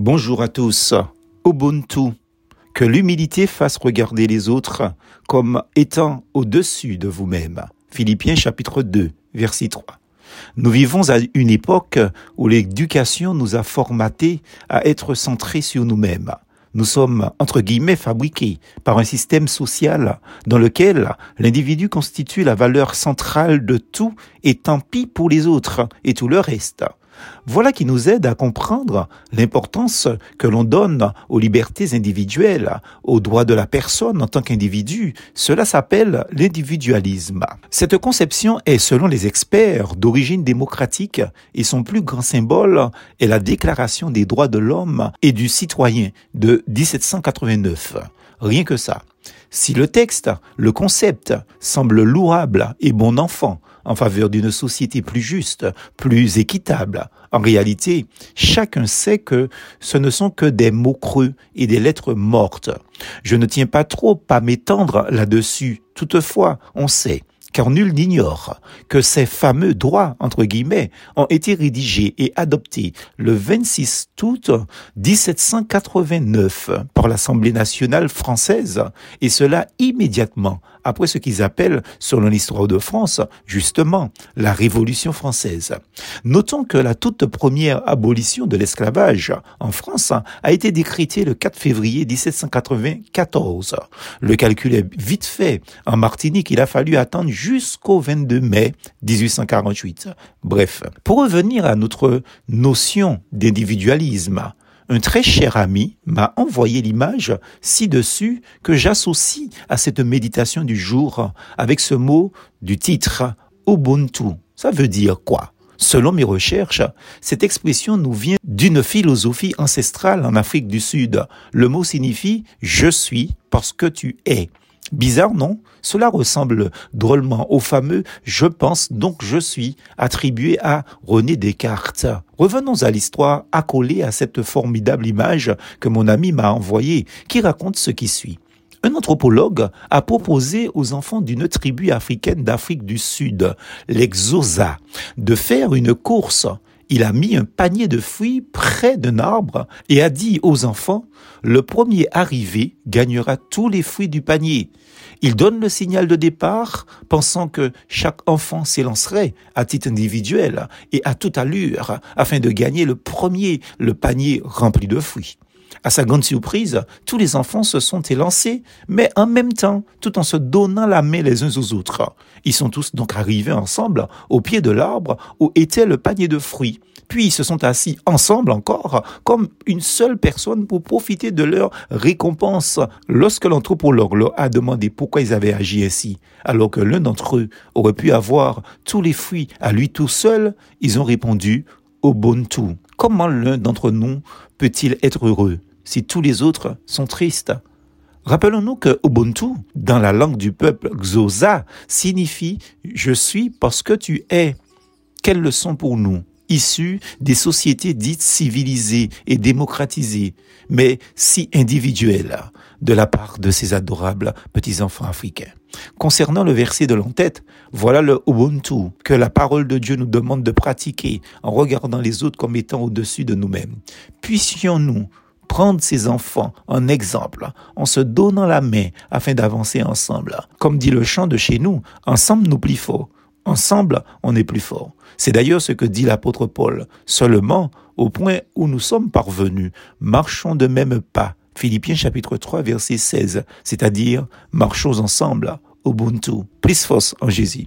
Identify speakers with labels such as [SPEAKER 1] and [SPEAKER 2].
[SPEAKER 1] Bonjour à tous. Ubuntu. Que l'humilité fasse regarder les autres comme étant au-dessus de vous-même. Philippiens chapitre 2, verset 3. Nous vivons à une époque où l'éducation nous a formatés à être centrés sur nous-mêmes. Nous sommes, entre guillemets, fabriqués par un système social dans lequel l'individu constitue la valeur centrale de tout et tant pis pour les autres et tout le reste. Voilà qui nous aide à comprendre l'importance que l'on donne aux libertés individuelles, aux droits de la personne en tant qu'individu. Cela s'appelle l'individualisme. Cette conception est, selon les experts, d'origine démocratique et son plus grand symbole est la Déclaration des droits de l'homme et du citoyen de 1789. Rien que ça. Si le texte, le concept semble louable et bon enfant en faveur d'une société plus juste, plus équitable, en réalité, chacun sait que ce ne sont que des mots creux et des lettres mortes. Je ne tiens pas trop à m'étendre là-dessus. Toutefois, on sait car nul n'ignore que ces fameux droits, entre guillemets, ont été rédigés et adoptés le 26 août 1789 par l'Assemblée nationale française, et cela immédiatement après ce qu'ils appellent, selon l'histoire de France, justement, la Révolution française. Notons que la toute première abolition de l'esclavage en France a été décrétée le 4 février 1794. Le calcul est vite fait. En Martinique, il a fallu attendre jusqu'au 22 mai 1848. Bref, pour revenir à notre notion d'individualisme, un très cher ami m'a envoyé l'image ci-dessus que j'associe à cette méditation du jour avec ce mot du titre Ubuntu. Ça veut dire quoi? Selon mes recherches, cette expression nous vient d'une philosophie ancestrale en Afrique du Sud. Le mot signifie je suis parce que tu es. Bizarre, non? Cela ressemble drôlement au fameux je pense donc je suis attribué à René Descartes. Revenons à l'histoire accolée à cette formidable image que mon ami m'a envoyée, qui raconte ce qui suit. Un anthropologue a proposé aux enfants d'une tribu africaine d'Afrique du Sud, l'exosa, de faire une course il a mis un panier de fruits près d'un arbre et a dit aux enfants, le premier arrivé gagnera tous les fruits du panier. Il donne le signal de départ, pensant que chaque enfant s'élancerait à titre individuel et à toute allure afin de gagner le premier le panier rempli de fruits. À sa grande surprise, tous les enfants se sont élancés, mais en même temps, tout en se donnant la main les uns aux autres. Ils sont tous donc arrivés ensemble au pied de l'arbre où était le panier de fruits. Puis ils se sont assis ensemble encore, comme une seule personne pour profiter de leur récompense. Lorsque l'anthropologue leur a demandé pourquoi ils avaient agi ainsi, alors que l'un d'entre eux aurait pu avoir tous les fruits à lui tout seul, ils ont répondu Ubuntu. Comment l'un d'entre nous peut-il être heureux si tous les autres sont tristes? Rappelons-nous que Ubuntu, dans la langue du peuple Xhosa, signifie je suis parce que tu es. Quelle leçon pour nous? Issus des sociétés dites civilisées et démocratisées, mais si individuelles de la part de ces adorables petits-enfants africains. Concernant le verset de l'entête, voilà le Ubuntu que la parole de Dieu nous demande de pratiquer en regardant les autres comme étant au-dessus de nous-mêmes. Puissions-nous prendre ces enfants en exemple en se donnant la main afin d'avancer ensemble. Comme dit le chant de chez nous, ensemble nous plus forts. Ensemble, on est plus fort. C'est d'ailleurs ce que dit l'apôtre Paul. Seulement, au point où nous sommes parvenus, marchons de même pas. Philippiens chapitre 3 verset 16, c'est-à-dire marchons ensemble, Ubuntu, plus force en Jésus.